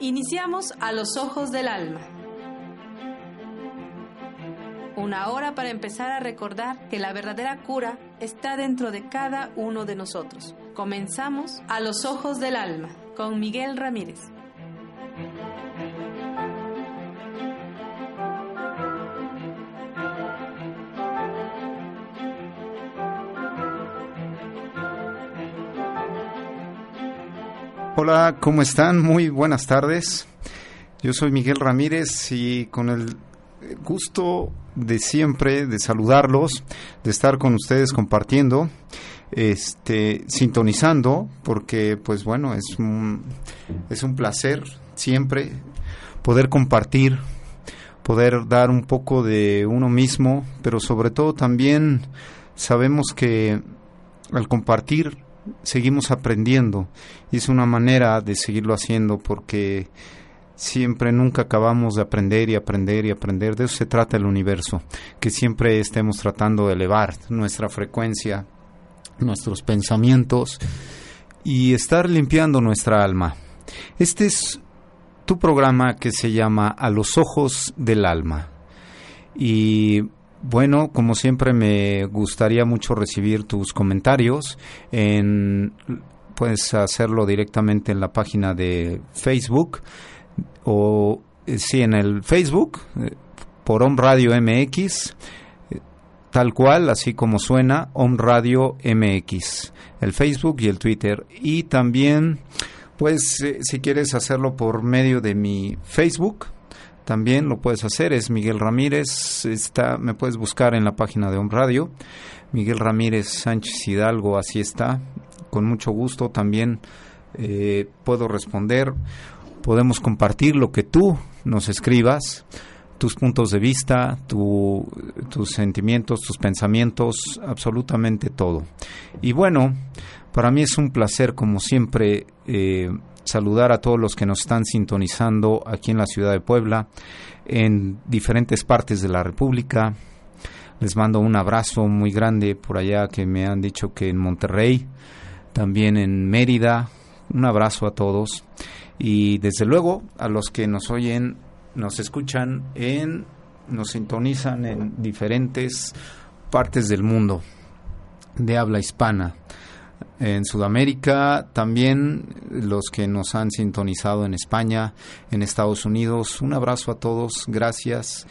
Iniciamos a los ojos del alma. Una hora para empezar a recordar que la verdadera cura está dentro de cada uno de nosotros. Comenzamos a los ojos del alma con Miguel Ramírez. Hola, ¿cómo están? Muy buenas tardes. Yo soy Miguel Ramírez y con el gusto de siempre de saludarlos, de estar con ustedes compartiendo, este, sintonizando, porque pues bueno, es un, es un placer siempre poder compartir, poder dar un poco de uno mismo, pero sobre todo también sabemos que al compartir seguimos aprendiendo y es una manera de seguirlo haciendo porque siempre nunca acabamos de aprender y aprender y aprender. De eso se trata el universo, que siempre estemos tratando de elevar nuestra frecuencia, nuestros pensamientos y estar limpiando nuestra alma. Este es tu programa que se llama A los ojos del alma. Y bueno, como siempre me gustaría mucho recibir tus comentarios. En, puedes hacerlo directamente en la página de Facebook o eh, sí en el Facebook eh, por Om Radio MX eh, tal cual, así como suena, Om Radio MX, el Facebook y el Twitter. Y también, pues, si quieres hacerlo por medio de mi Facebook, también lo puedes hacer, es Miguel Ramírez, está, me puedes buscar en la página de Home Radio, Miguel Ramírez Sánchez Hidalgo, así está, con mucho gusto también eh, puedo responder, podemos compartir lo que tú nos escribas, tus puntos de vista, tus sentimientos, tus pensamientos, absolutamente todo. Y bueno, para mí es un placer, como siempre, eh, saludar a todos los que nos están sintonizando aquí en la ciudad de Puebla, en diferentes partes de la República. Les mando un abrazo muy grande por allá que me han dicho que en Monterrey, también en Mérida. Un abrazo a todos. Y desde luego a los que nos oyen, nos escuchan en, nos sintonizan en diferentes partes del mundo de habla hispana en Sudamérica, también los que nos han sintonizado en España, en Estados Unidos. Un abrazo a todos, gracias.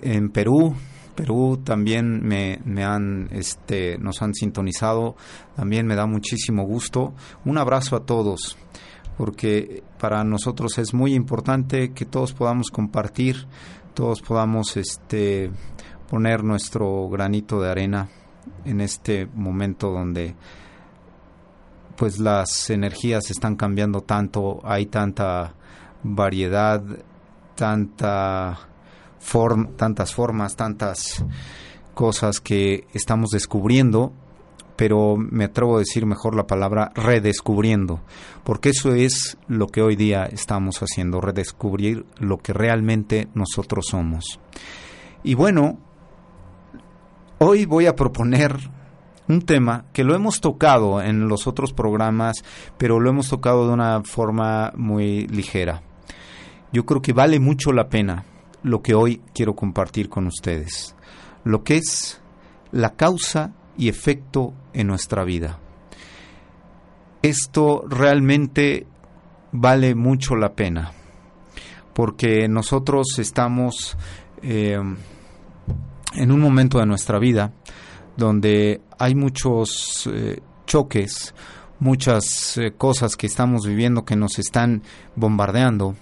En Perú, Perú también me, han, este, nos han sintonizado, también me da muchísimo gusto. Un abrazo a todos, porque para nosotros es muy importante que todos podamos compartir, todos podamos este, poner nuestro granito de arena en este momento donde pues las energías están cambiando tanto, hay tanta variedad, tanta tantas formas, tantas cosas que estamos descubriendo, pero me atrevo a decir mejor la palabra redescubriendo, porque eso es lo que hoy día estamos haciendo, redescubrir lo que realmente nosotros somos. Y bueno, Hoy voy a proponer un tema que lo hemos tocado en los otros programas, pero lo hemos tocado de una forma muy ligera. Yo creo que vale mucho la pena lo que hoy quiero compartir con ustedes, lo que es la causa y efecto en nuestra vida. Esto realmente vale mucho la pena, porque nosotros estamos eh, en un momento de nuestra vida donde hay muchos eh, choques, muchas eh, cosas que estamos viviendo que nos están bombardeando.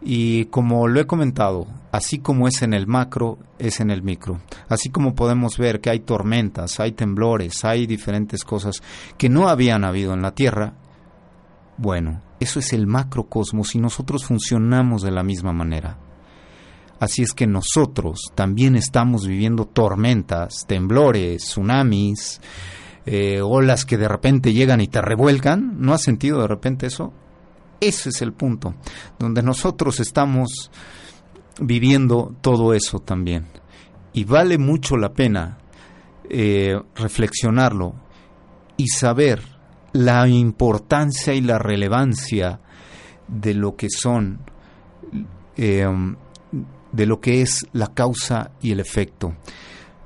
Y como lo he comentado, así como es en el macro, es en el micro. Así como podemos ver que hay tormentas, hay temblores, hay diferentes cosas que no habían habido en la Tierra, bueno, Eso es el macrocosmos y nosotros funcionamos de la misma manera. Así es que nosotros también estamos viviendo tormentas, temblores, tsunamis, eh, olas que de repente llegan y te revuelcan. ¿No has sentido de repente eso? Ese es el punto, donde nosotros estamos viviendo todo eso también. Y vale mucho la pena eh, reflexionarlo y saber la importancia y la relevancia de lo que son eh, de lo que es la causa y el efecto.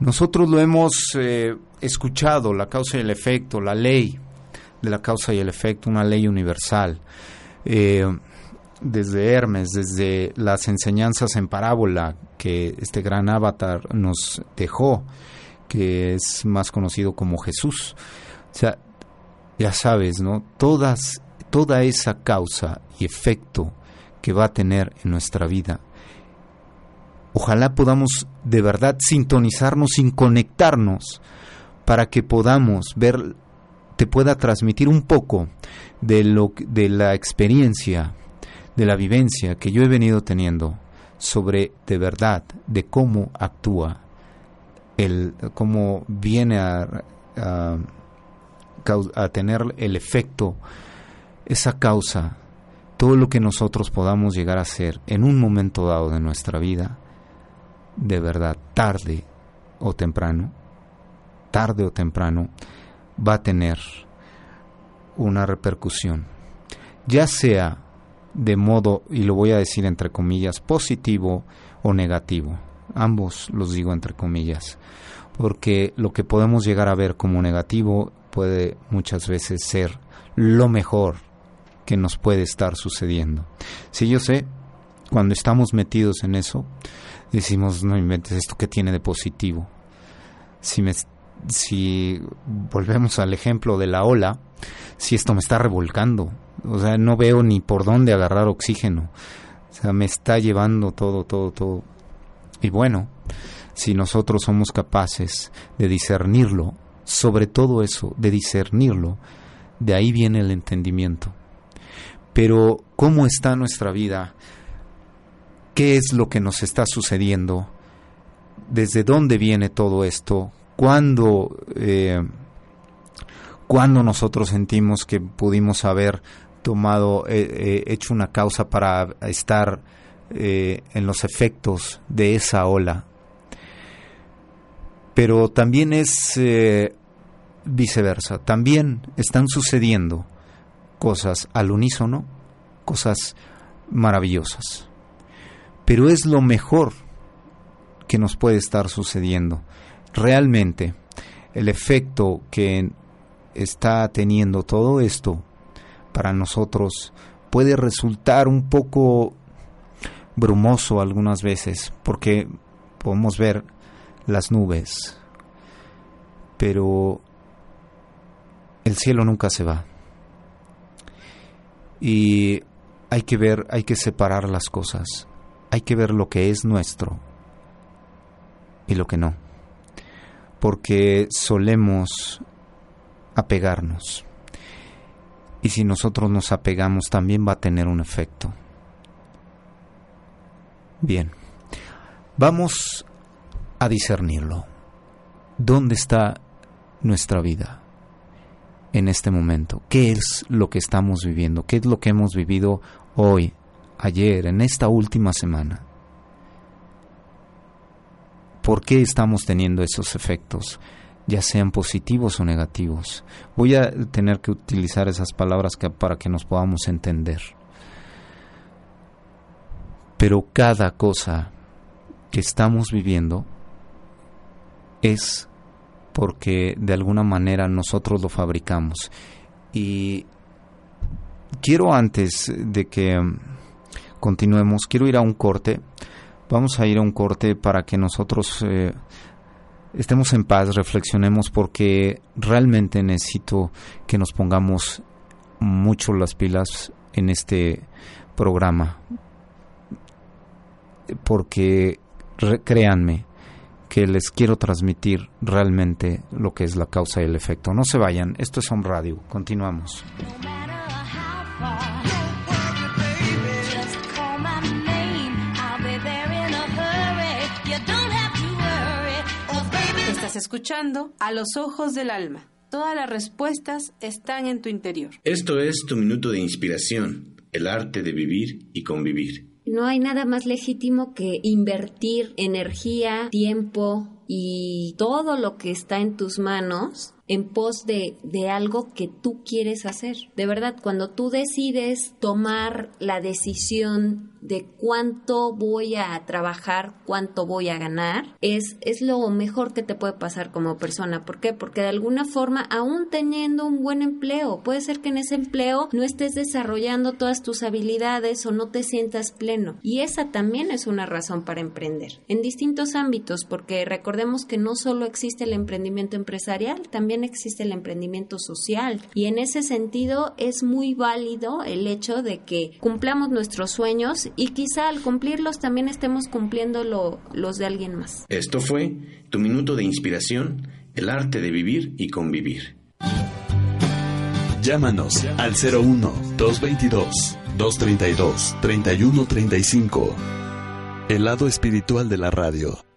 Nosotros lo hemos eh, escuchado, la causa y el efecto, la ley de la causa y el efecto, una ley universal. Eh, desde Hermes, desde las enseñanzas en parábola que este gran avatar nos dejó, que es más conocido como Jesús. O sea, ya sabes, ¿no? Todas, toda esa causa y efecto que va a tener en nuestra vida Ojalá podamos de verdad sintonizarnos sin conectarnos para que podamos ver, te pueda transmitir un poco de, lo, de la experiencia, de la vivencia que yo he venido teniendo sobre de verdad, de cómo actúa, el, cómo viene a, a, tener el efecto, esa causa, todo lo que nosotros podamos llegar a ser en un momento dado de nuestra vida, de verdad, tarde o temprano, tarde o temprano, va a tener una repercusión, ya sea de modo, y lo voy a decir entre comillas, positivo o negativo. Ambos los digo entre comillas, porque lo que podemos llegar a ver como negativo puede muchas veces ser lo mejor que nos puede estar sucediendo. Si yo sé, cuando estamos metidos en eso, decimos, no inventes esto que tiene de positivo. Si, me, si volvemos al ejemplo de la ola, si esto me está revolcando, o sea, no veo ni por dónde agarrar oxígeno, o sea, me está llevando todo, todo, todo. Y bueno, si nosotros somos capaces de discernirlo, sobre todo eso, de discernirlo, de ahí viene el entendimiento. Pero, ¿cómo está nuestra vida? Qué es lo que nos está sucediendo, desde dónde viene todo esto, cuándo, eh, nosotros sentimos que pudimos haber tomado, eh, eh, hecho una causa para estar en los efectos de esa ola. Pero también es viceversa, también están sucediendo cosas al unísono, cosas maravillosas pero es lo mejor que nos puede estar sucediendo. Realmente, el efecto que está teniendo todo esto para nosotros puede resultar un poco brumoso algunas veces, porque podemos ver las nubes, pero el cielo nunca se va. Y hay que ver, hay que separar las cosas hay que ver lo que es nuestro y lo que no, porque solemos apegarnos. Y si nosotros nos apegamos también va a tener un efecto. Bien, vamos a discernirlo. ¿Dónde está nuestra vida en este momento? ¿Qué es lo que estamos viviendo? ¿Qué es lo que hemos vivido hoy ayer, en esta última semana? ¿Por qué estamos teniendo esos efectos, ya sean positivos o negativos? Voy a tener que utilizar esas palabras para que nos podamos entender. Pero cada cosa que estamos viviendo es porque de alguna manera nosotros lo fabricamos. Y quiero antes de que continuemos. Quiero ir a un corte. Vamos a ir a un corte para que nosotros eh, estemos en paz, reflexionemos, porque realmente necesito que nos pongamos mucho las pilas en este programa. Porque créanme que les quiero transmitir realmente lo que es la causa y el efecto. No se vayan, esto es Home Radio. Continuamos. Escuchando A los ojos del alma. Todas las respuestas están en tu interior. Esto es tu minuto de inspiración, el arte de vivir y convivir. No hay nada más legítimo que invertir energía, tiempo y todo lo que está en tus manos en pos de, de, algo que tú quieres hacer. De verdad, cuando tú decides tomar la decisión de cuánto voy a trabajar, cuánto voy a ganar, es, es lo mejor que te puede pasar como persona. ¿Por qué? Porque de alguna forma, aún teniendo un buen empleo, puede ser que en ese empleo no estés desarrollando todas tus habilidades o no te sientas pleno. Y esa también es una razón para emprender. En distintos ámbitos, porque recordemos que no solo existe el emprendimiento empresarial, también existe el emprendimiento social. Y en ese sentido es muy válido el hecho de que cumplamos nuestros sueños y quizá al cumplirlos también estemos cumpliendo los de alguien más. Esto fue tu minuto de inspiración, el arte de vivir y convivir. Llámanos al 01 222 232 3135. El lado espiritual de la radio.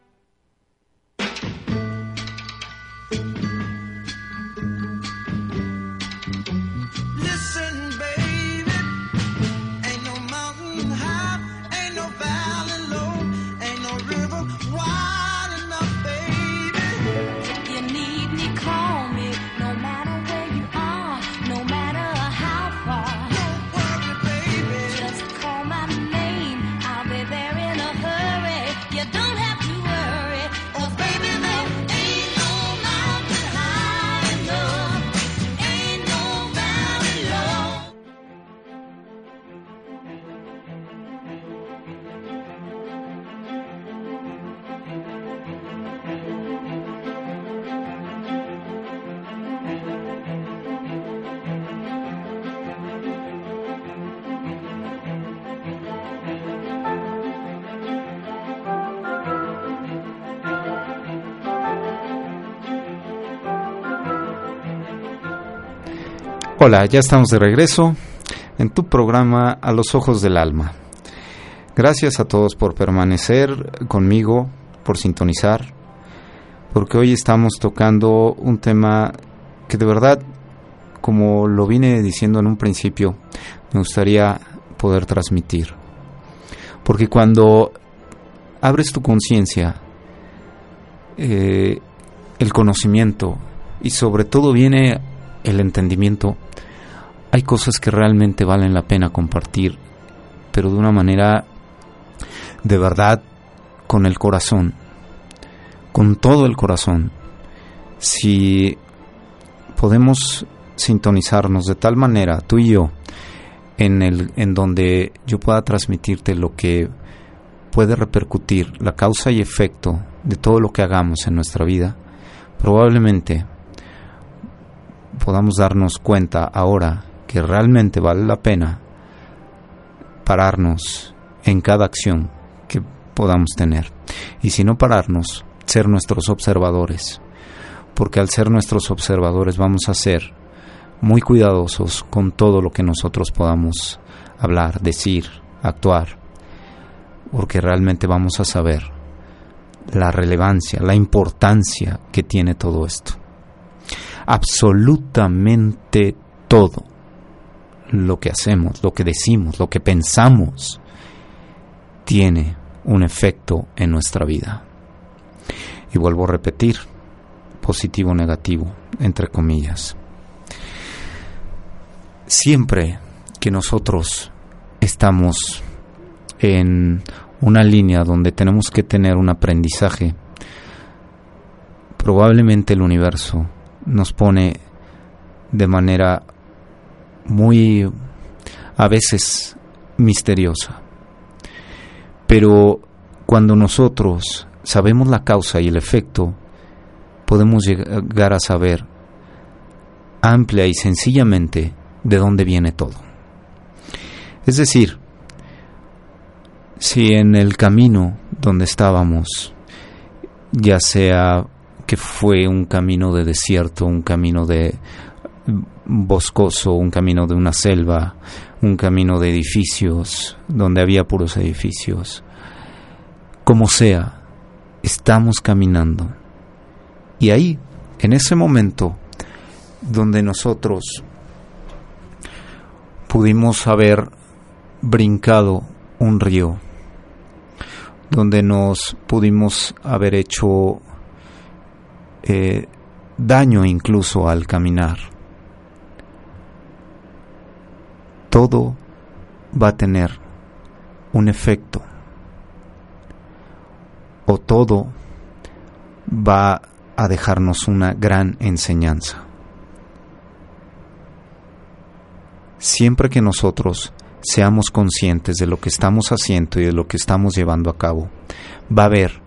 Hola, ya estamos de regreso en tu programa A los Ojos del Alma. Gracias a todos por permanecer conmigo, por sintonizar, porque hoy estamos tocando un tema que de verdad, como lo vine diciendo en un principio, me gustaría poder transmitir. Porque cuando abres tu conciencia, eh, el conocimiento y sobre todo viene el entendimiento, hay cosas que realmente valen la pena compartir, pero de una manera de verdad con el corazón, con todo el corazón. Si podemos sintonizarnos de tal manera, tú y yo, en, el, en donde yo pueda transmitirte lo que puede repercutir, la causa y efecto de todo lo que hagamos en nuestra vida, probablemente podamos darnos cuenta ahora que realmente vale la pena pararnos en cada acción que podamos tener. Y si no pararnos, ser nuestros observadores. Porque al ser nuestros observadores vamos a ser muy cuidadosos con todo lo que nosotros podamos hablar, decir, actuar. Porque realmente vamos a saber la relevancia, la importancia que tiene todo esto. Absolutamente todo lo que hacemos, lo que decimos, lo que pensamos, tiene un efecto en nuestra vida. Y vuelvo a repetir, positivo o negativo, entre comillas. Siempre que nosotros estamos en una línea donde tenemos que tener un aprendizaje, probablemente el universo nos pone de manera muy a veces misteriosa. Pero cuando nosotros sabemos la causa y el efecto, podemos llegar a saber amplia y sencillamente de dónde viene todo. Es decir, si en el camino donde estábamos, ya sea que fue un camino de desierto, un camino de boscoso, un camino de una selva, un camino de edificios, donde había puros edificios. Como sea, estamos caminando Y ahí, en ese momento, donde nosotros pudimos haber brincado un río, donde nos pudimos haber hecho eh, daño incluso al caminar. Todo va a tener un efecto o todo va a dejarnos una gran enseñanza. Siempre que nosotros seamos conscientes de lo que estamos haciendo y de lo que estamos llevando a cabo, va a haber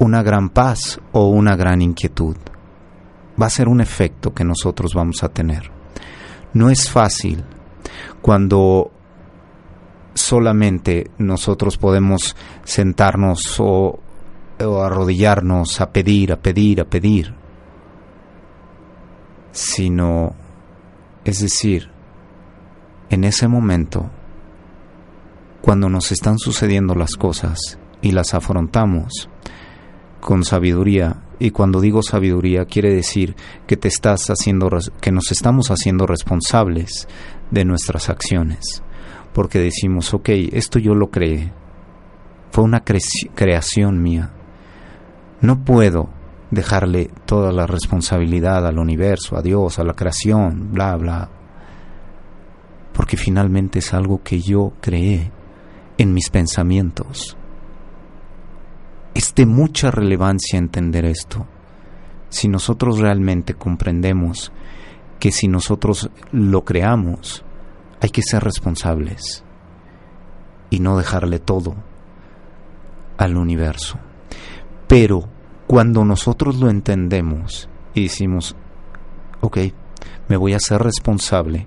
una gran paz o una gran inquietud. Va a ser un efecto que nosotros vamos a tener. No es fácil cuando solamente nosotros podemos sentarnos o, arrodillarnos a pedir, a pedir, a pedir, sino, es decir, en ese momento, cuando nos están sucediendo las cosas y las afrontamos con sabiduría, y cuando digo sabiduría quiere decir que te estás haciendo que nos estamos haciendo responsables de nuestras acciones, porque decimos, ok, esto yo lo creé, fue una creación mía, no puedo dejarle toda la responsabilidad al universo, a Dios, a la creación, bla, bla. Porque finalmente es algo que yo creé en mis pensamientos. Es de mucha relevancia entender esto. Si nosotros realmente comprendemos que si nosotros lo creamos, hay que ser responsables y no dejarle todo al universo. Pero cuando nosotros lo entendemos y decimos, ok, me voy a ser responsable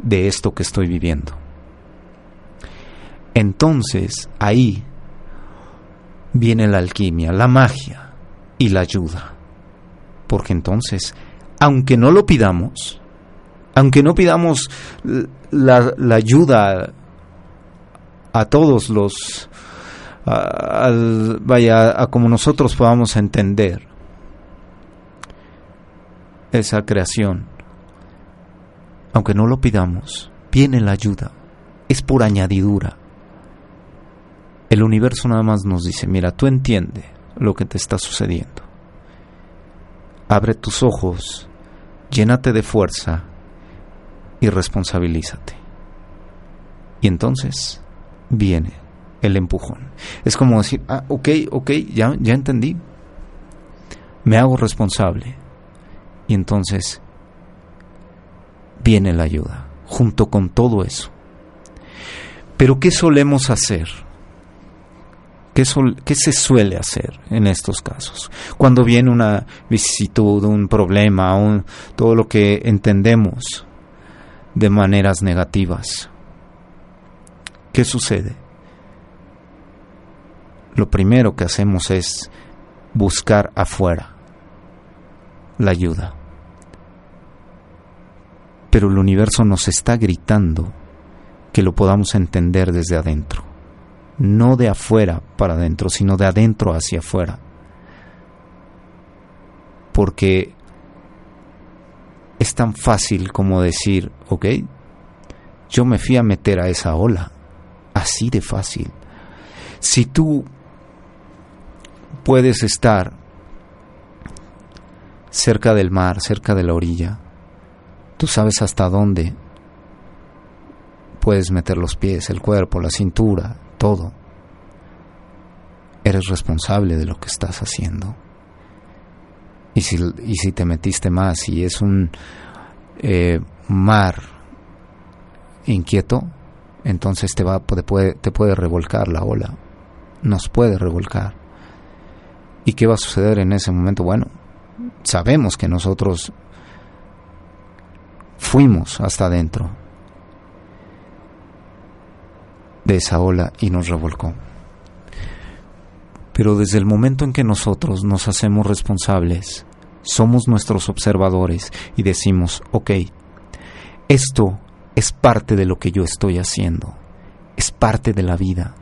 de esto que estoy viviendo. Entonces ahí viene la alquimia, la magia y la ayuda. Porque entonces, aunque no lo pidamos, aunque no pidamos la, ayuda a todos los, vaya, a como nosotros podamos entender esa creación, aunque no lo pidamos, viene la ayuda. Es por añadidura. El universo nada más nos dice, mira, tú entiende lo que te está sucediendo. Abre tus ojos, llénate de fuerza y responsabilízate. Y entonces viene el empujón. Es como decir, ah, ok, ok, ya, ya entendí. Me hago responsable. Y entonces viene la ayuda, junto con todo eso. Pero ¿qué solemos hacer? ¿Qué, se suele hacer en estos casos? Cuando viene una vicisitud, un problema, todo lo que entendemos de maneras negativas. ¿Qué sucede? Lo primero que hacemos es buscar afuera la ayuda pero el universo nos está gritando que lo podamos entender desde adentro. No de afuera para adentro, sino de adentro hacia afuera. Porque es tan fácil como decir, ok, yo me fui a meter a esa ola. Así de fácil. Si tú puedes estar cerca del mar, cerca de la orilla, Tú sabes hasta dónde puedes meter los pies, el cuerpo, la cintura, todo. Eres responsable de lo que estás haciendo. Y si, y si te metiste más y es un eh, mar inquieto, entonces te, va, te, puede, te puede revolcar la ola. Nos puede revolcar. ¿Y qué va a suceder en ese momento? Bueno, sabemos que nosotros fuimos hasta adentro de esa ola y nos revolcó. Pero desde el momento en que nosotros nos hacemos responsables, somos nuestros observadores y decimos, ok, esto es parte de lo que yo estoy haciendo, es parte de la vida.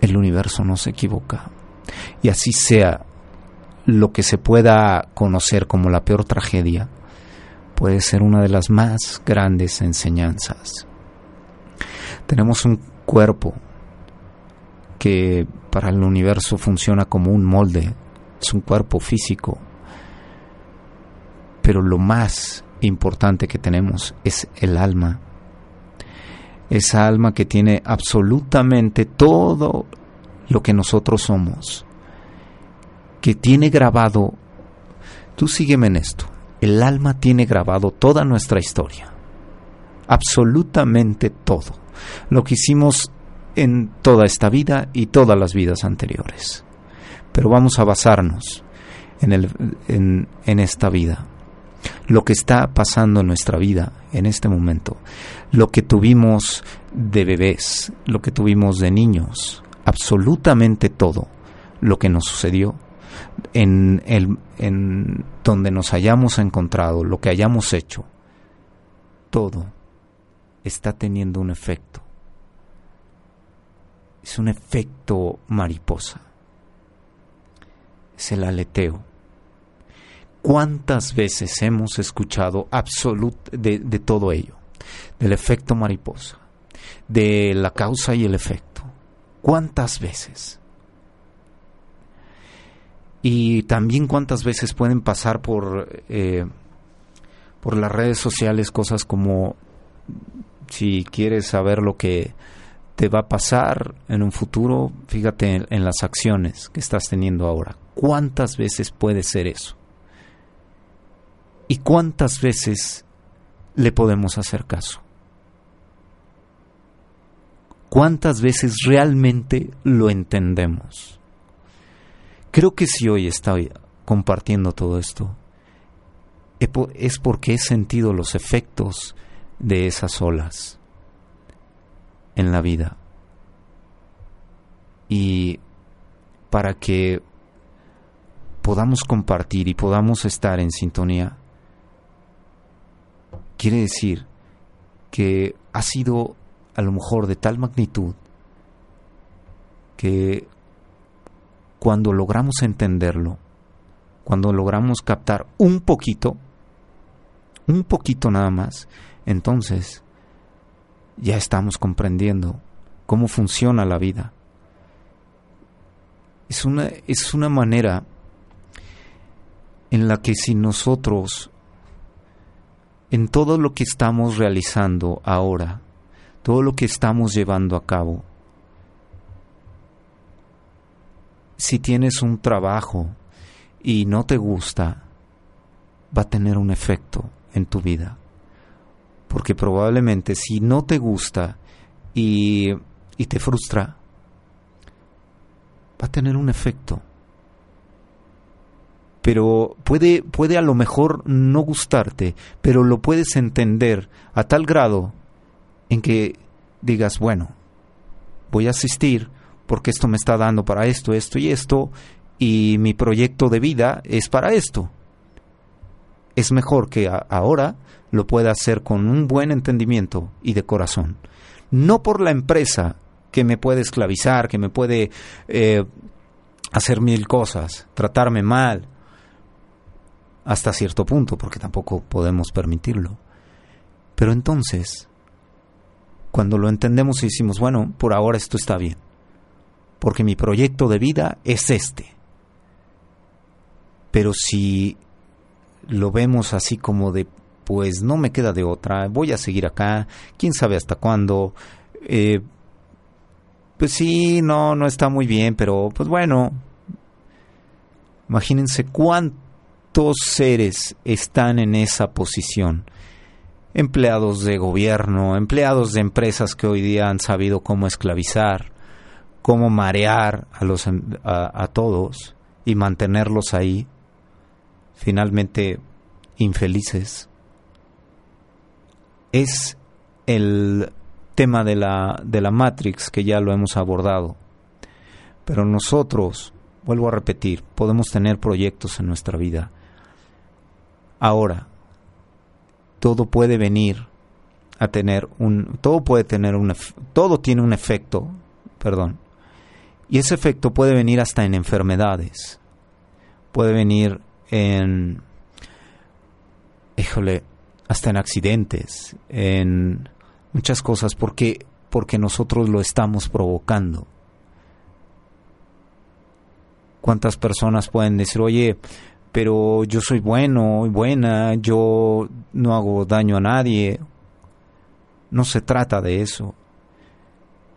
El universo no se equivoca, y así sea lo que se pueda conocer como la peor tragedia, puede ser una de las más grandes enseñanzas. Tenemos un cuerpo que para el universo funciona como un molde, es un cuerpo físico, pero lo más importante que tenemos es el alma. Esa alma que tiene absolutamente todo lo que nosotros somos, que tiene grabado, tú sígueme en esto, el alma tiene grabado toda nuestra historia, absolutamente todo, lo que hicimos en toda esta vida y todas las vidas anteriores. Pero vamos a basarnos en, en esta vida, lo que está pasando en nuestra vida en este momento, lo que tuvimos de bebés, lo que tuvimos de niños, absolutamente todo lo que nos sucedió en, el, en donde nos hayamos encontrado, lo que hayamos hecho, todo está teniendo un efecto es un efecto mariposa. Es el aleteo. ¿Cuántas veces hemos escuchado de, de todo ello? Del efecto mariposa, de la causa y el efecto. ¿Cuántas veces? Y también cuántas veces pueden pasar por, eh, por las redes sociales cosas como si quieres saber lo que te va a pasar en un futuro, fíjate en, las acciones que estás teniendo ahora. ¿Cuántas veces puede ser eso? ¿Y cuántas veces le podemos hacer caso? ¿Cuántas veces realmente lo entendemos? Creo que si hoy estoy compartiendo todo esto, es porque he sentido los efectos de esas olas en la vida. Y para que podamos compartir y podamos estar en sintonía, quiere decir que ha sido a lo mejor de tal magnitud que cuando logramos entenderlo, cuando logramos captar un poquito, un poquito nada más, entonces ya estamos comprendiendo cómo funciona la vida. Es una, es una manera en la que si nosotros, en todo lo que estamos realizando ahora, todo lo que estamos llevando a cabo, si tienes un trabajo y no te gusta, va a tener un efecto en tu vida porque probablemente si no te gusta y, y te frustra, va a tener un efecto. Pero puede, puede a lo mejor no gustarte, pero lo puedes entender a tal grado en que digas, bueno, voy a asistir porque esto me está dando para esto, esto y esto, y mi proyecto de vida es para esto. Es mejor que ahora lo pueda hacer con un buen entendimiento y de corazón. No por la empresa que me puede esclavizar, que me puede eh, hacer mil cosas, tratarme mal, hasta cierto punto, porque tampoco podemos permitirlo. Pero entonces, cuando lo entendemos y decimos, bueno, por ahora esto está bien, porque mi proyecto de vida es este. Pero si lo vemos así como de pues no me queda de otra, voy a seguir acá, quién sabe hasta cuándo. Eh, pues sí, no, no está muy bien, pero pues bueno, imagínense cuántos seres están en esa posición. Empleados de gobierno, empleados de empresas que hoy día han sabido cómo esclavizar, cómo marear a, los, a todos y mantenerlos ahí, finalmente infelices es el tema de la, de la Matrix que ya lo hemos abordado. Pero nosotros, vuelvo a repetir, podemos tener proyectos en nuestra vida. Ahora, todo puede venir a tener un todo puede tener un todo tiene un efecto, perdón. Y ese efecto puede venir hasta en enfermedades, puede venir en, híjole, hasta en accidentes, en muchas cosas, porque, porque nosotros lo estamos provocando. ¿Cuántas personas pueden decir, oye, pero yo soy bueno y buena, yo no hago daño a nadie? No se trata de eso.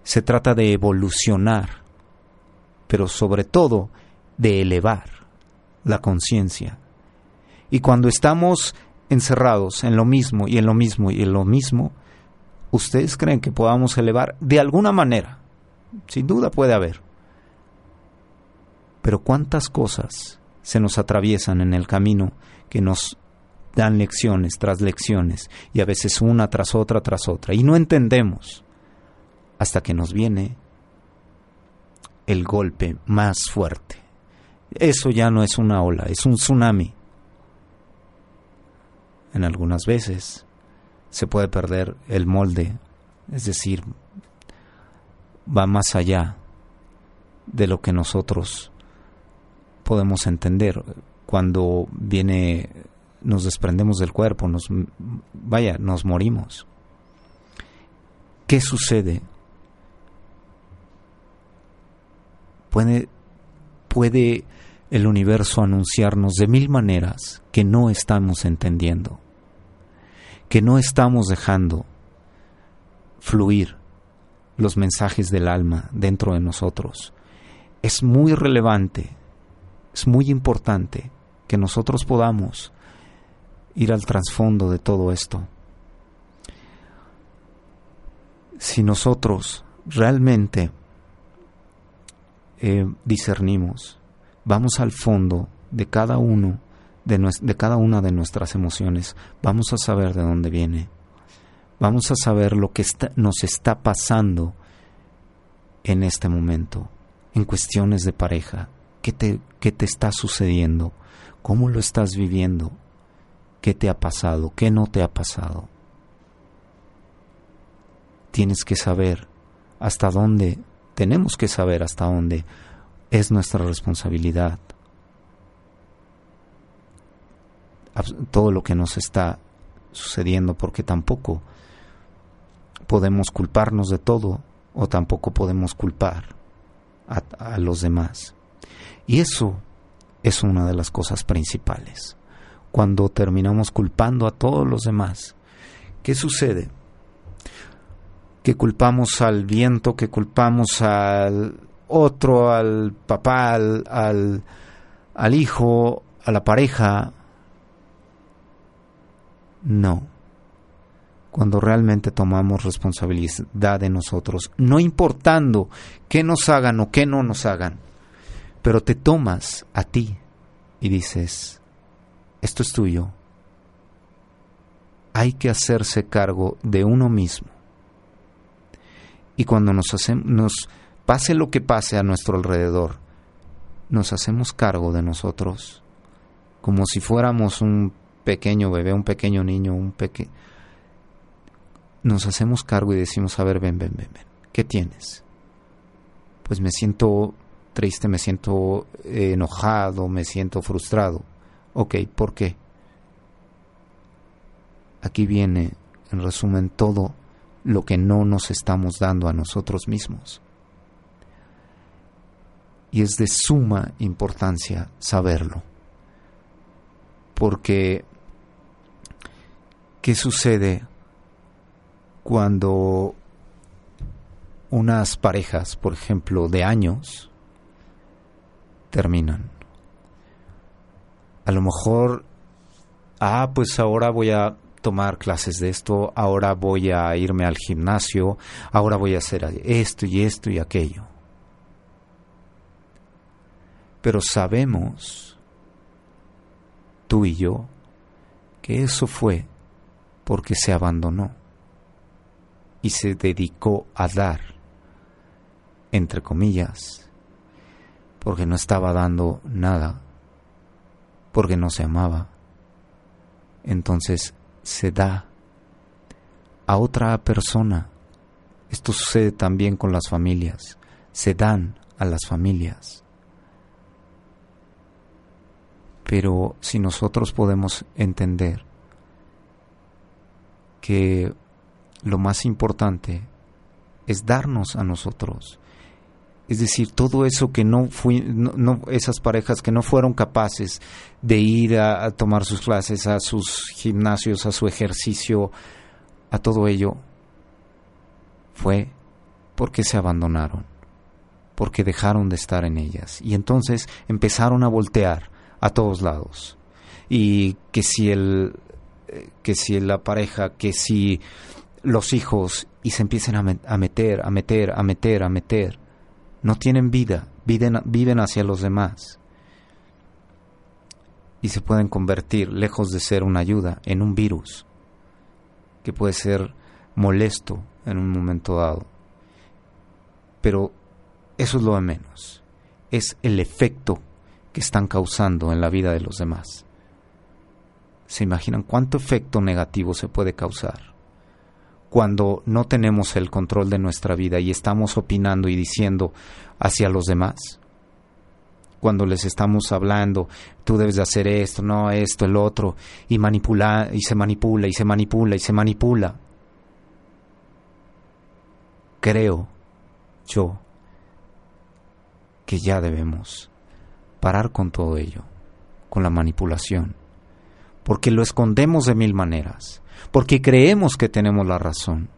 Se trata de evolucionar, pero sobre todo de elevar la conciencia. Y cuando estamos encerrados en lo mismo y en lo mismo y en lo mismo, ¿ustedes creen que podamos elevar de alguna manera? Sin duda puede haber. Pero cuántas cosas se nos atraviesan en el camino que nos dan lecciones tras lecciones y a veces una tras otra tras otra y no entendemos hasta que nos viene el golpe más fuerte. Eso ya no es una ola, es un tsunami. En algunas veces se puede perder el molde, es decir, va más allá de lo que nosotros podemos entender cuando viene nos desprendemos del cuerpo, nos vaya, nos morimos. ¿Qué sucede? Puede puede el universo anunciarnos de mil maneras que no estamos entendiendo, que no estamos dejando fluir los mensajes del alma dentro de nosotros. Es muy relevante es muy importante que nosotros podamos ir al trasfondo de todo esto. Si nosotros realmente eh, discernimos, vamos al fondo de cada uno de, cada una de nuestras emociones, vamos a saber de dónde viene, vamos a saber lo que nos está pasando en este momento, en cuestiones de pareja, ¿Qué te, qué te está sucediendo? ¿Cómo lo estás viviendo? ¿Qué te ha pasado? ¿Qué no te ha pasado? Tienes que saber hasta dónde, tenemos que saber hasta dónde es nuestra responsabilidad. Todo lo que nos está sucediendo, porque tampoco podemos culparnos de todo o tampoco podemos culpar a, los demás. Y eso es una de las cosas principales. Cuando terminamos culpando a todos los demás, ¿qué sucede? Que culpamos al viento, que culpamos al otro, al papá, al, al, hijo, a la pareja. No. Cuando realmente tomamos responsabilidad de nosotros, no importando qué nos hagan o qué no nos hagan, pero te tomas a ti y dices, esto es tuyo. Hay que hacerse cargo de uno mismo. Y cuando nos, hacemos, nos pase lo que pase a nuestro alrededor, nos hacemos cargo de nosotros, como si fuéramos un pequeño bebé, un pequeño niño, un pequeño... Nos hacemos cargo y decimos, a ver, ven, ven, ven, ven, ¿qué tienes? Pues me siento triste, me siento eh, enojado, me siento frustrado. Ok, ¿por qué? Aquí viene, en resumen, todo lo que no nos estamos dando a nosotros mismos. Y es de suma importancia saberlo. Porque, ¿qué sucede cuando unas parejas, por ejemplo, de años, terminan. A lo mejor, ah, pues ahora voy a tomar clases de esto, ahora voy a irme al gimnasio, ahora voy a hacer esto y esto y aquello. Pero sabemos, tú y yo, que eso fue porque se abandonó y se dedicó a dar, entre comillas, porque no estaba dando nada, porque no se amaba. Entonces se da a otra persona. Esto sucede también con las familias. Se dan a las familias. Pero si nosotros podemos entender que lo más importante es darnos a nosotros, es decir, todo eso que no fui, no, esas parejas que no fueron capaces de ir a, tomar sus clases, a sus gimnasios, a su ejercicio, a todo ello, fue porque se abandonaron, porque dejaron de estar en ellas. Y entonces empezaron a voltear a todos lados. Y que si el que si la pareja, que si los hijos, y se empiecen a, meter, a meter, a meter, a meter no tienen vida, viven, viven hacia los demás y se pueden convertir, lejos de ser una ayuda, en un virus que puede ser molesto en un momento dado. Pero eso es lo de menos. Es el efecto que están causando en la vida de los demás. ¿Se imaginan cuánto efecto negativo se puede causar? cuando no tenemos el control de nuestra vida y estamos opinando y diciendo hacia los demás. Cuando les estamos hablando, tú debes de hacer esto, no esto, el otro, y manipula, y se manipula, y se manipula, y se manipula. Creo yo que ya debemos parar con todo ello, con la manipulación, porque lo escondemos de mil maneras porque creemos que tenemos la razón.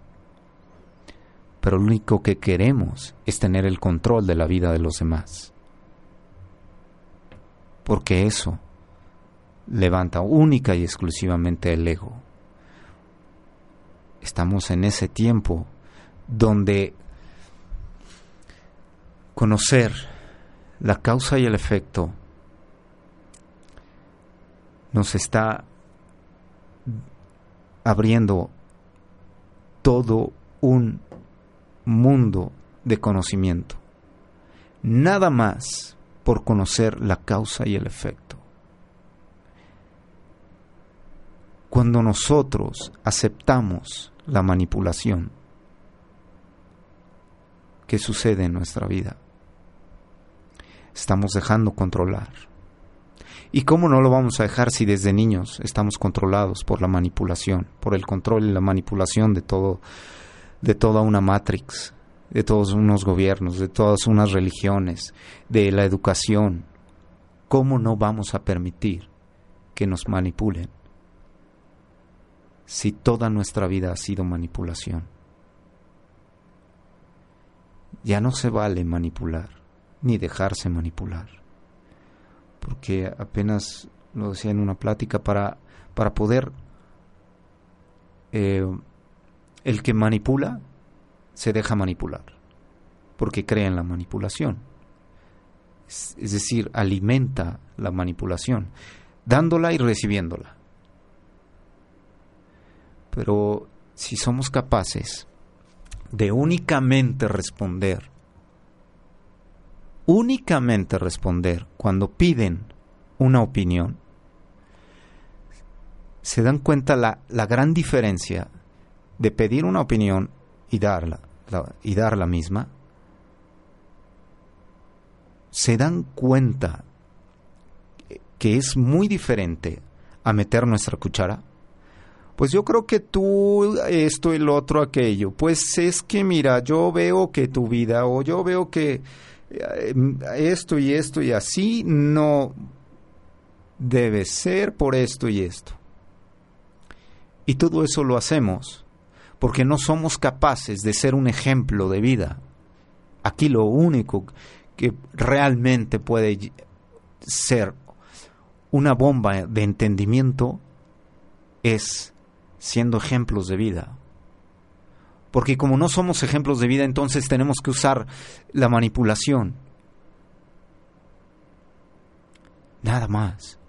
Pero lo único que queremos es tener el control de la vida de los demás. Porque eso levanta única y exclusivamente el ego. Estamos en ese tiempo donde conocer la causa y el efecto nos está abriendo todo un mundo de conocimiento. Nada más por conocer la causa y el efecto. Cuando nosotros aceptamos la manipulación, ¿qué sucede en nuestra vida? Estamos dejando controlar ¿Y cómo no lo vamos a dejar si desde niños estamos controlados por la manipulación, por el control y la manipulación de todo, de toda una matrix, de todos unos gobiernos, de todas unas religiones, de la educación? ¿Cómo no vamos a permitir que nos manipulen si toda nuestra vida ha sido manipulación? Ya no se vale manipular, ni dejarse manipular porque apenas lo decía en una plática, para, para poder... Eh, el que manipula se deja manipular, porque cree en la manipulación. Es, es decir, alimenta la manipulación, dándola y recibiéndola. Pero si somos capaces de únicamente responder únicamente responder cuando piden una opinión, se dan cuenta la, la gran diferencia de pedir una opinión y darla, y dar la misma. Se dan cuenta que es muy diferente a meter nuestra cuchara. Pues yo creo que tú esto, el otro, aquello. Pues es que mira, yo veo que tu vida o yo veo que esto y esto y así no debe ser por esto y esto. Y todo eso lo hacemos porque no somos capaces de ser un ejemplo de vida. Aquí lo único que realmente puede ser una bomba de entendimiento es siendo ejemplos de vida. Porque como no somos ejemplos de vida, entonces tenemos que usar la manipulación. Nada más.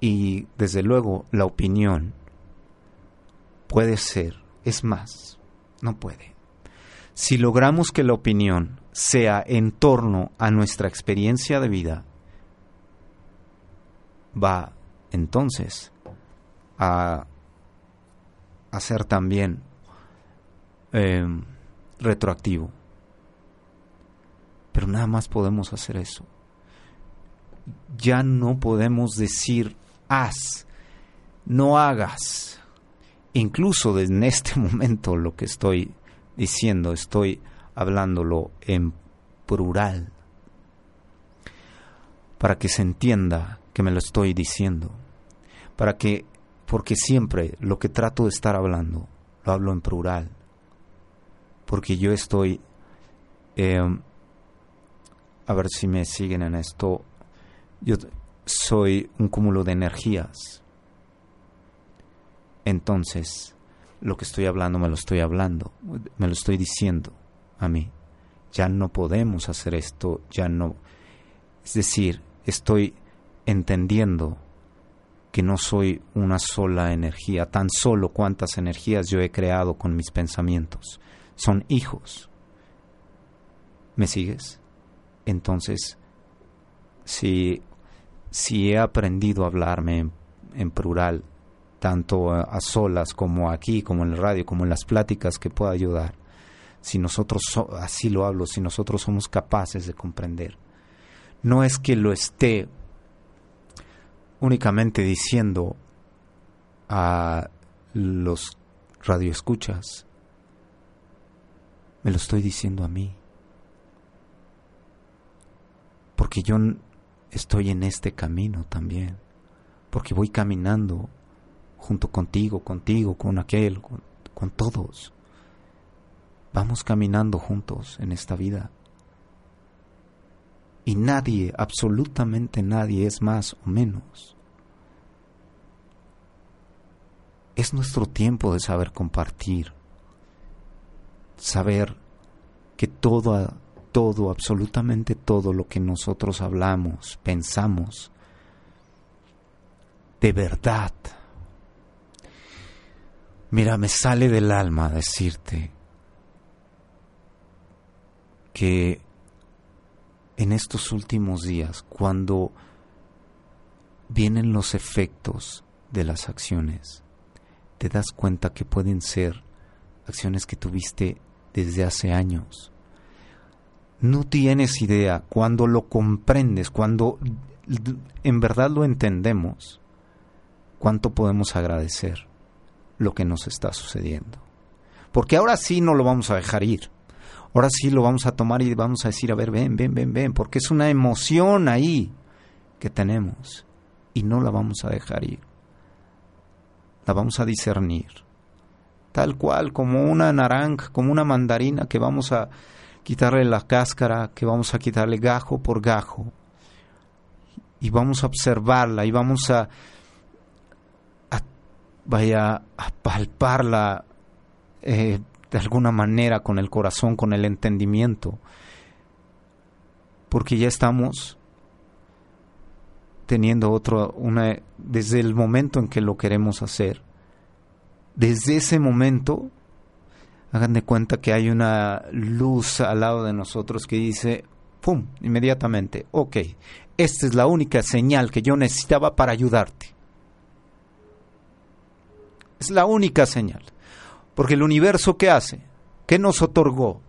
Y desde luego la opinión puede ser, es más, no puede. Si logramos que la opinión sea en torno a nuestra experiencia de vida, va entonces a hacer también em, retroactivo. Pero nada más podemos hacer eso. Ya no podemos decir haz, no hagas. Incluso en este momento lo que estoy diciendo, estoy hablándolo en plural, para que se entienda que me lo estoy diciendo, para que, porque siempre lo que trato de estar hablando, lo hablo en plural, porque yo estoy, em, a ver si me siguen en esto, yo soy un cúmulo de energías. Entonces, lo que estoy hablando me lo estoy hablando, me lo estoy diciendo a mí. Ya no podemos hacer esto, ya no. Es decir, estoy entendiendo que no soy una sola energía, tan solo cuántas energías yo he creado con mis pensamientos. Son hijos. ¿Me sigues? Entonces, si, si he aprendido a hablarme en, plural, tanto a, solas como aquí, como en la radio, como en las pláticas que pueda ayudar, si nosotros, así lo hablo, si nosotros somos capaces de comprender, no es que lo esté únicamente diciendo a los radioescuchas, me lo estoy diciendo a mí. Porque yo estoy en este camino también. Porque voy caminando junto contigo, contigo, con aquel, con, con todos. Vamos caminando juntos en esta vida. Y nadie, absolutamente nadie es más o menos. Es nuestro tiempo de saber compartir, saber que todo, todo, absolutamente todo lo que nosotros hablamos, pensamos, de verdad. Mira, me sale del alma decirte que en estos últimos días, cuando vienen los efectos de las acciones, te das cuenta que pueden ser acciones que tuviste desde hace años. No tienes idea, cuando lo comprendes, cuando en verdad lo entendemos, cuánto podemos agradecer lo que nos está sucediendo. Porque ahora sí no lo vamos a dejar ir ahora sí lo vamos a tomar y vamos a decir, a ver, ven, ven, ven, ven, porque es una emoción ahí que tenemos y no la vamos a dejar ir. La vamos a discernir. Tal cual, como una naranja, como una mandarina que vamos a quitarle la cáscara, que vamos a quitarle gajo por gajo. Y vamos a observarla y vamos a, vaya a palparla eh, de alguna manera con el corazón, con el entendimiento, porque ya estamos teniendo otro, una, desde el momento en que lo queremos hacer, desde ese momento, hagan de cuenta que hay una luz al lado de nosotros que dice, ¡pum!, inmediatamente, ok, esta es la única señal que yo necesitaba para ayudarte. Es la única señal. Porque el universo, ¿qué hace? ¿Qué nos otorgó?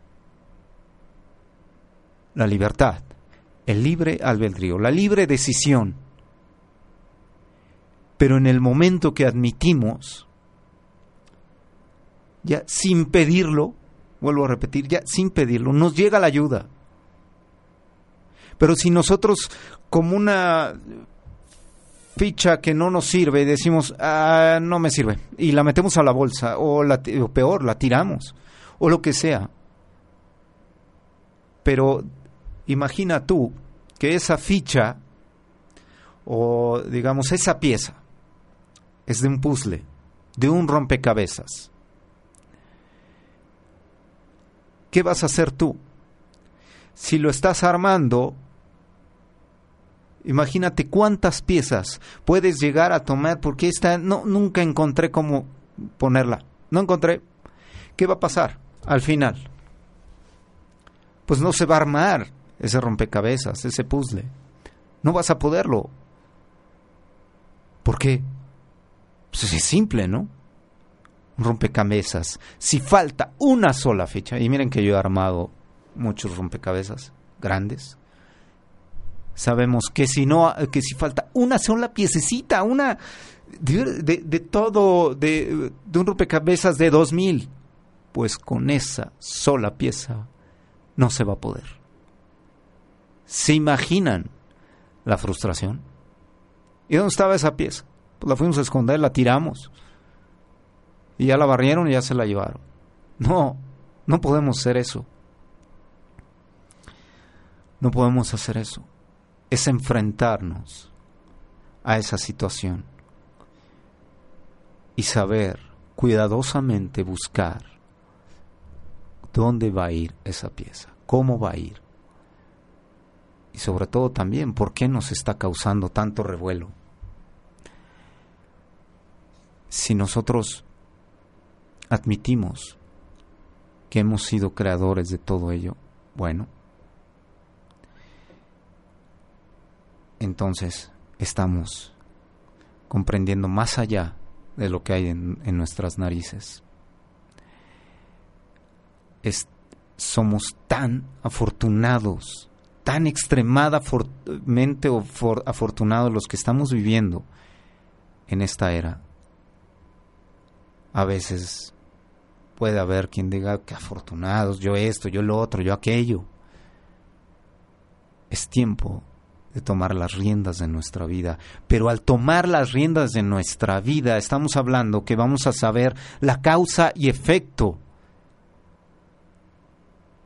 La libertad, el libre albedrío, la libre decisión. Pero en el momento que admitimos, ya sin pedirlo, vuelvo a repetir, ya sin pedirlo, nos llega la ayuda. Pero si nosotros como una ficha que no nos sirve decimos, ah, no me sirve, y la metemos a la bolsa, o, la, o peor, la tiramos, o lo que sea. Pero imagina tú que esa ficha, o digamos esa pieza, es de un puzzle, de un rompecabezas. ¿Qué vas a hacer tú? Si lo estás armando, Imagínate cuántas piezas puedes llegar a tomar porque esta no nunca encontré cómo ponerla. No encontré. ¿Qué va a pasar al final? Pues no se va a armar ese rompecabezas, ese puzzle. No vas a poderlo. ¿Por qué? Pues es simple, ¿no? rompecabezas, si falta una sola ficha, y miren que yo he armado muchos rompecabezas grandes, sabemos que si no, que si falta una sola piececita, una de, todo, de, un rompecabezas de dos mil, pues con esa sola pieza no se va a poder. ¿Se imaginan la frustración? ¿Y dónde estaba esa pieza? Pues la fuimos a esconder, la tiramos. Y ya la barrieron y ya se la llevaron. No, no podemos hacer eso. No podemos hacer eso. Es enfrentarnos a esa situación y saber cuidadosamente buscar dónde va a ir esa pieza, cómo va a ir. Y sobre todo también, ¿por qué nos está causando tanto revuelo? Si nosotros admitimos que hemos sido creadores de todo ello, bueno, entonces estamos comprendiendo más allá de lo que hay en, nuestras narices. somos tan afortunados, tan extremadamente afortunados los que estamos viviendo en esta era. A veces puede haber quien diga que afortunados, yo esto, yo lo otro, yo aquello. Es tiempo de tomar las riendas de nuestra vida. Pero al tomar las riendas de nuestra vida, estamos hablando que vamos a saber la causa y efecto.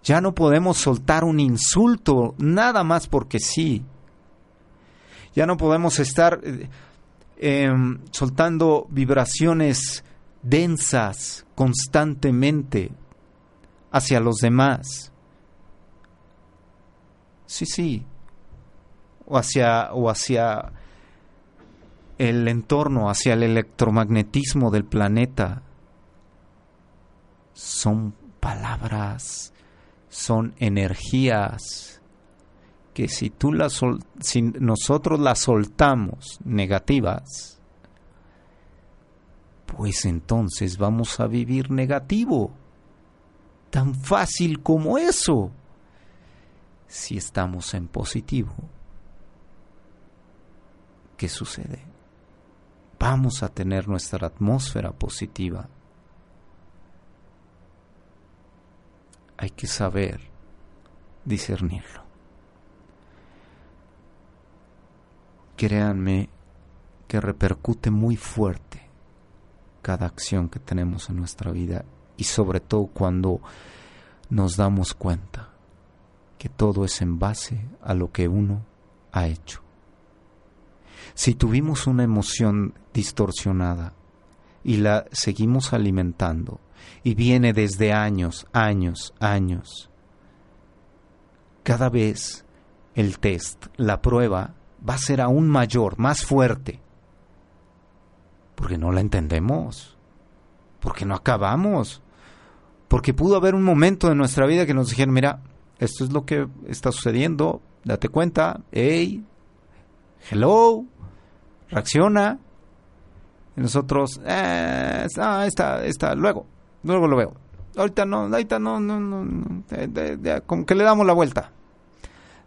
Ya no podemos soltar un insulto nada más porque sí. Ya no podemos estar eh, em, soltando vibraciones densas constantemente hacia los demás. Sí, sí, o hacia, o hacia el entorno, hacia el electromagnetismo del planeta. Son palabras, son energías que si tú las si nosotros las soltamos negativas, pues entonces vamos a vivir negativo. Tan fácil como eso. Si estamos en positivo. ¿Qué sucede? Vamos a tener nuestra atmósfera positiva. Hay que saber discernirlo. Créanme que repercute muy fuerte cada acción que tenemos en nuestra vida y sobre todo cuando nos damos cuenta que todo es en base a lo que uno ha hecho. Si tuvimos una emoción distorsionada y la seguimos alimentando y viene desde años, años, años, cada vez el test, la prueba, va a ser aún mayor, más fuerte, porque no la entendemos, porque no acabamos, porque pudo haber un momento de nuestra vida que nos dijeron, mira, esto es lo que está sucediendo, date cuenta, hey, hello, reacciona. Y nosotros, eh, ah, está, está, luego, luego lo veo. Ahorita no, ahorita no, no, no, como que le damos la vuelta.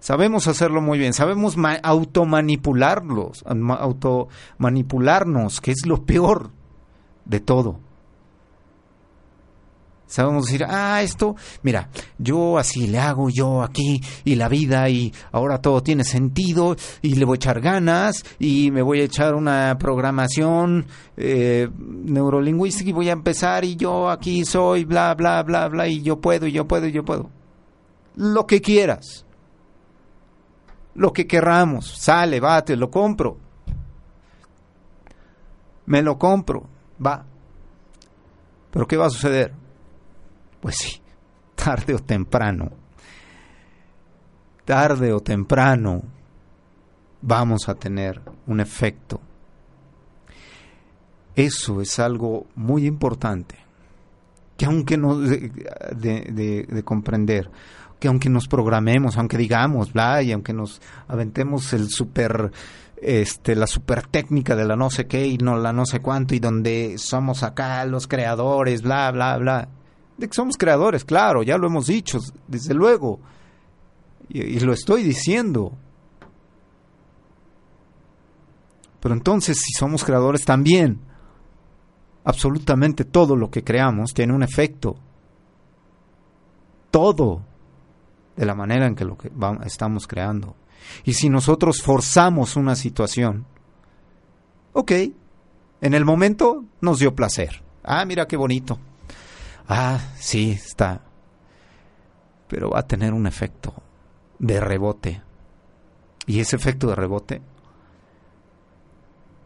Sabemos hacerlo muy bien, sabemos automanipularlos, automanipularnos, que es lo peor de todo. Sabemos decir, ah, esto, mira, yo así le hago, yo aquí, y la vida, y ahora todo tiene sentido, y le voy a echar ganas, y me voy a echar una programación eh, neurolingüística, y voy a empezar, y yo aquí soy, bla, bla, bla, bla, y yo puedo, y yo puedo, y yo puedo. Lo que quieras. Lo que querramos. Sale, va, te lo compro. Me lo compro. Va. Pero ¿qué va a suceder? Pues sí, tarde o temprano, tarde o temprano vamos a tener un efecto. Eso es algo muy importante, que aunque no de, de, comprender, que aunque nos programemos, aunque digamos, bla, y aunque nos aventemos el super este, la super técnica de la no sé qué y no la no sé cuánto y donde somos acá los creadores, bla, bla, bla. De que somos creadores, claro, ya lo hemos dicho, desde luego. Y, lo estoy diciendo. Pero entonces, si somos creadores también, absolutamente todo lo que creamos tiene un efecto. Todo. De la manera en que lo que estamos creando. Y si nosotros forzamos una situación, ok, en el momento nos dio placer. Ah, mira qué bonito. Ah, sí, está. Pero va a tener un efecto de rebote. Y ese efecto de rebote,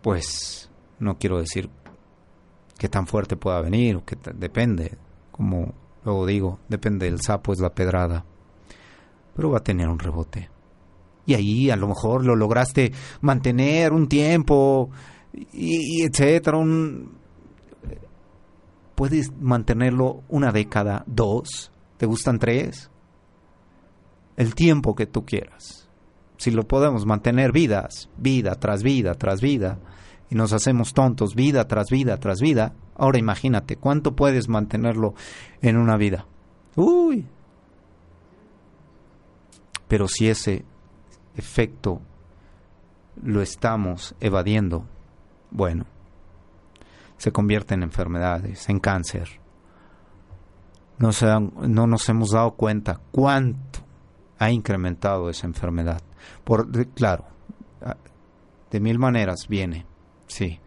pues no quiero decir qué tan fuerte pueda venir, o que depende, como luego digo, depende del sapo es la pedrada, pero va a tener un rebote y ahí a lo mejor lo lograste mantener un tiempo y, etcétera, un puedes mantenerlo una década, dos, te gustan tres, el tiempo que tú quieras. Si lo podemos mantener vidas, vida tras vida tras vida, y nos hacemos tontos vida tras vida tras vida, ahora imagínate, ¿cuánto puedes mantenerlo en una vida? Uy. Pero si ese efecto lo estamos evadiendo, bueno, se convierte en enfermedades, en cáncer. No, se no nos hemos dado cuenta cuánto ha incrementado esa enfermedad. Por, claro, de mil maneras viene, sí,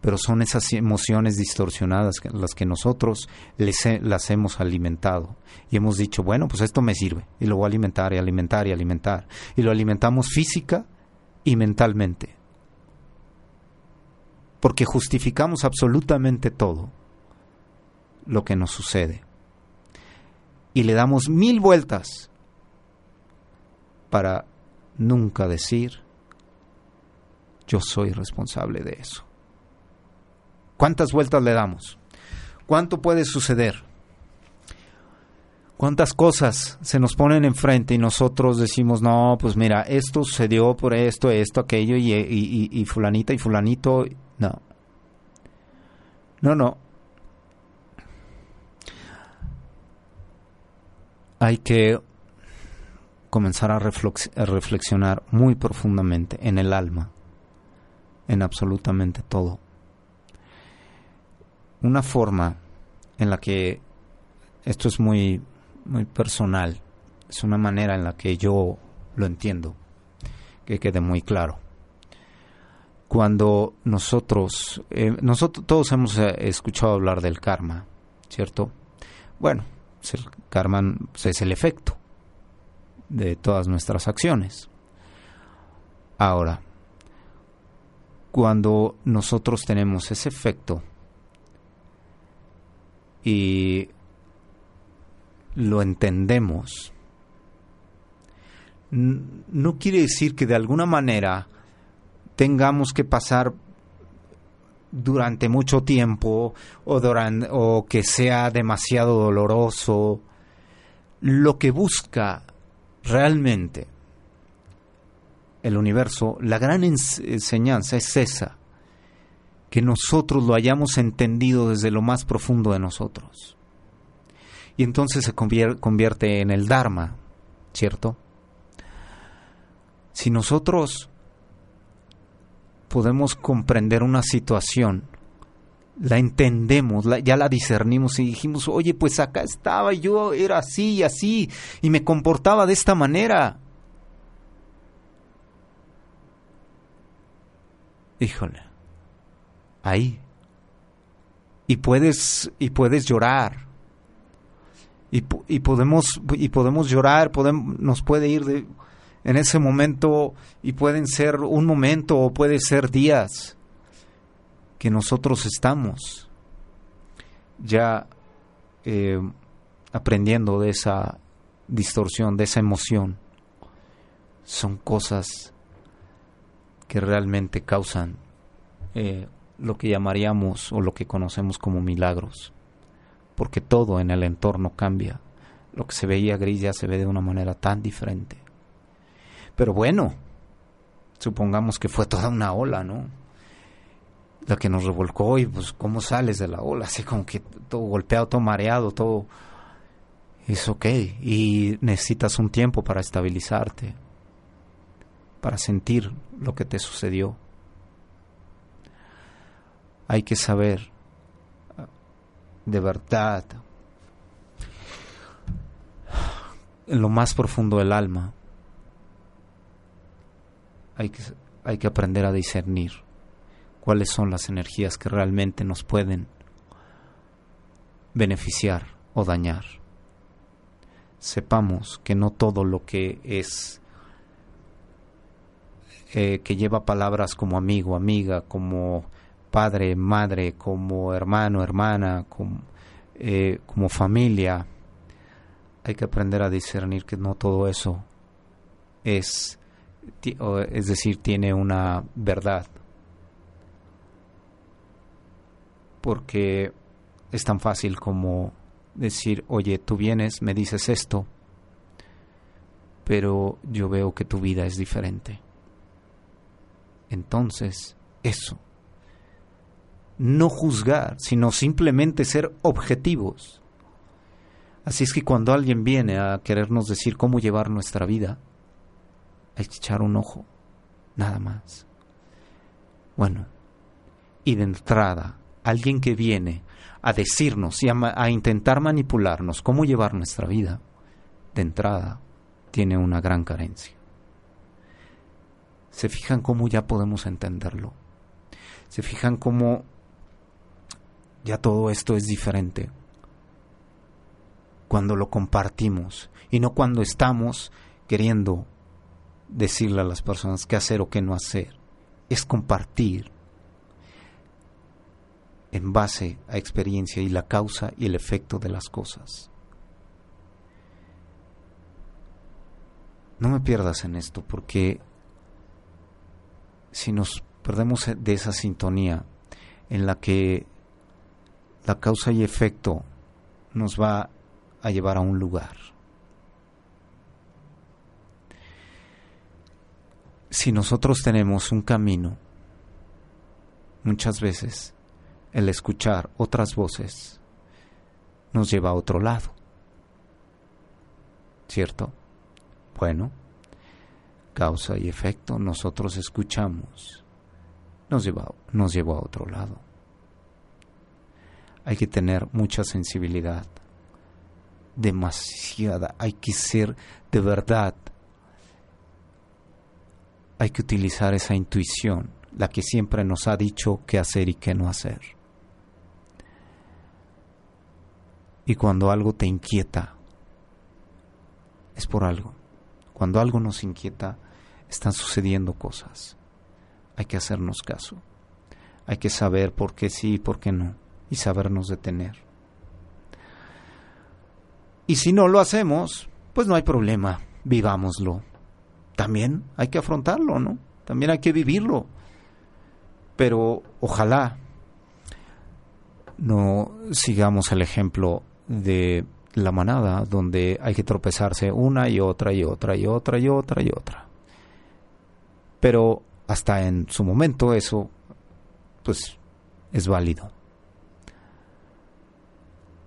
pero son esas emociones distorsionadas las que nosotros les las hemos alimentado y hemos dicho, bueno, pues esto me sirve y lo voy a alimentar y alimentar y alimentar y lo alimentamos física y mentalmente. Porque justificamos absolutamente todo lo que nos sucede. Y le damos mil vueltas para nunca decir, yo soy responsable de eso. ¿Cuántas vueltas le damos? ¿Cuánto puede suceder? ¿Cuántas cosas se nos ponen enfrente y nosotros decimos, no, pues mira, esto sucedió por esto, esto, aquello, y, y, fulanita y fulanito? No. No, no. Hay que comenzar a reflexionar muy profundamente en el alma, en absolutamente todo una forma en la que esto es muy, muy personal, es una manera en la que yo lo entiendo, que quede muy claro. Cuando nosotros, eh, nosotros todos hemos eh, escuchado hablar del karma, ¿cierto? Bueno, el karma es el efecto de todas nuestras acciones. Ahora, cuando nosotros tenemos ese efecto, y lo entendemos, no quiere decir que de alguna manera tengamos que pasar durante mucho tiempo o, o que sea demasiado doloroso. Lo que busca realmente el universo, la gran enseñanza es esa, que nosotros lo hayamos entendido desde lo más profundo de nosotros. Y entonces se convierte en el Dharma, ¿cierto? Si nosotros podemos comprender una situación, la entendemos, ya la discernimos y dijimos, oye, pues acá estaba, yo era así y así, y me comportaba de esta manera. Híjole ahí. Y puedes, y puedes llorar. Y, y, podemos, y podemos llorar, podemos, nos puede ir de, en ese momento y pueden ser un momento o puede ser días que nosotros estamos ya eh, aprendiendo de esa distorsión, de esa emoción. Son cosas que realmente causan eh, lo que llamaríamos o lo que conocemos como milagros, porque todo en el entorno cambia. Lo que se veía gris ya se ve de una manera tan diferente. Pero bueno, supongamos que fue toda una ola, ¿no? La que nos revolcó y pues cómo sales de la ola, así como que todo golpeado, todo mareado, todo es ok y necesitas un tiempo para estabilizarte, para sentir lo que te sucedió. Hay que saber de verdad en lo más profundo del alma hay que, hay que aprender a discernir cuáles son las energías que realmente nos pueden beneficiar o dañar. Sepamos que no todo lo que es eh, que lleva palabras como amigo, amiga, como padre, madre, como hermano, hermana, eh, como familia, hay que aprender a discernir que no todo eso es es decir, tiene una verdad. Porque es tan fácil como decir, oye, tú vienes, me dices esto, pero yo veo que tu vida es diferente. Entonces, eso. No juzgar, sino simplemente ser objetivos. Así es que cuando alguien viene a querernos decir cómo llevar nuestra vida, que echar un ojo, nada más. Bueno, y de entrada, alguien que viene a decirnos y a, intentar manipularnos cómo llevar nuestra vida, de entrada, tiene una gran carencia. Se fijan cómo ya podemos entenderlo. Se fijan cómo ya todo esto es diferente cuando lo compartimos y no cuando estamos queriendo decirle a las personas qué hacer o qué no hacer, es compartir en base a experiencia y la causa y el efecto de las cosas. No me pierdas en esto porque si nos perdemos de esa sintonía en la que la causa y efecto nos va a llevar a un lugar si nosotros tenemos un camino, muchas veces el escuchar otras voces nos lleva a otro lado. ¿Cierto? Bueno, causa y efecto, nosotros escuchamos, nos lleva, nos llevó a otro lado. Hay que tener mucha sensibilidad, demasiada, hay que ser de verdad hay que utilizar esa intuición, la que siempre nos ha dicho qué hacer y qué no hacer. Y cuando algo te inquieta, es por algo. Cuando algo nos inquieta, están sucediendo cosas. Hay que hacernos caso. Hay que saber por qué sí y por qué no. Y sabernos detener. Y si no lo hacemos, pues no hay problema. Vivámoslo también hay que afrontarlo, ¿no? También hay que vivirlo. Pero ojalá no sigamos el ejemplo de la manada, donde hay que tropezarse una y otra y otra y otra y otra y otra. Pero hasta en su momento eso, pues, es válido.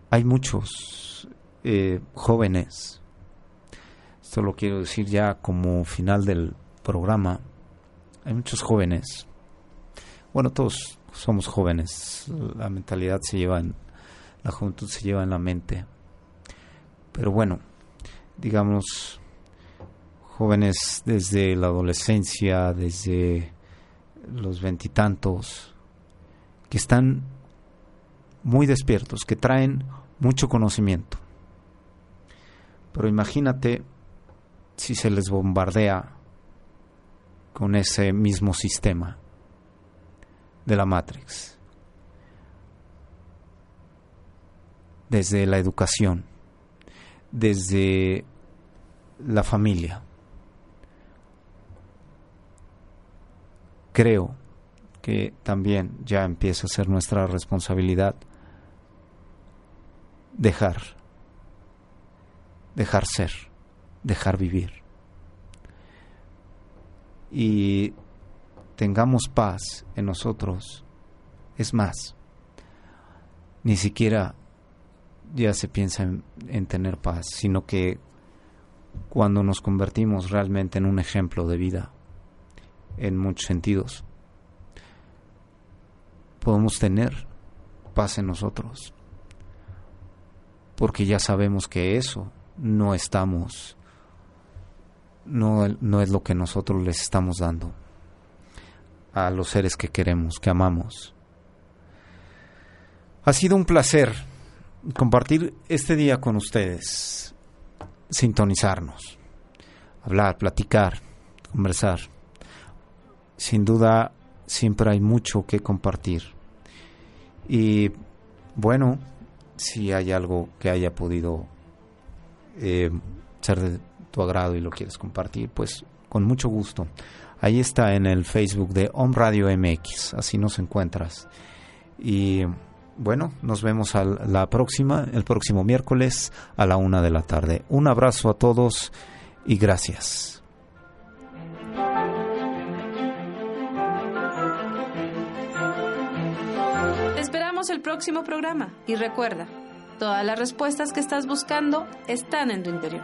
Hay muchos eh, jóvenes esto lo quiero decir ya como final del programa, hay muchos jóvenes, bueno, todos somos jóvenes, la mentalidad se lleva en, la juventud se lleva en la mente, pero bueno, digamos, jóvenes desde la adolescencia, desde los veintitantos, que están muy despiertos, que traen mucho conocimiento. Pero imagínate si se les bombardea con ese mismo sistema de la Matrix. Desde la educación, desde la familia. Creo que también ya empieza a ser nuestra responsabilidad dejar, dejar ser dejar vivir. Y tengamos paz en nosotros, es más, ni siquiera ya se piensa en, en tener paz, sino que cuando nos convertimos realmente en un ejemplo de vida, en muchos sentidos, podemos tener paz en nosotros, porque ya sabemos que eso no estamos, no, no es lo que nosotros les estamos dando a los seres que queremos, que amamos. Ha sido un placer compartir este día con ustedes, sintonizarnos, hablar, platicar, conversar. Sin duda, siempre hay mucho que compartir. Y bueno, si hay algo que haya podido eh, ser de tu agrado y lo quieres compartir, pues con mucho gusto. Ahí está en el Facebook de Home Radio MX, así nos encuentras. Y bueno, nos vemos a la próxima, el próximo miércoles a la una de la tarde. Un abrazo a todos y gracias. Esperamos el próximo programa y recuerda, todas las respuestas que estás buscando están en tu interior.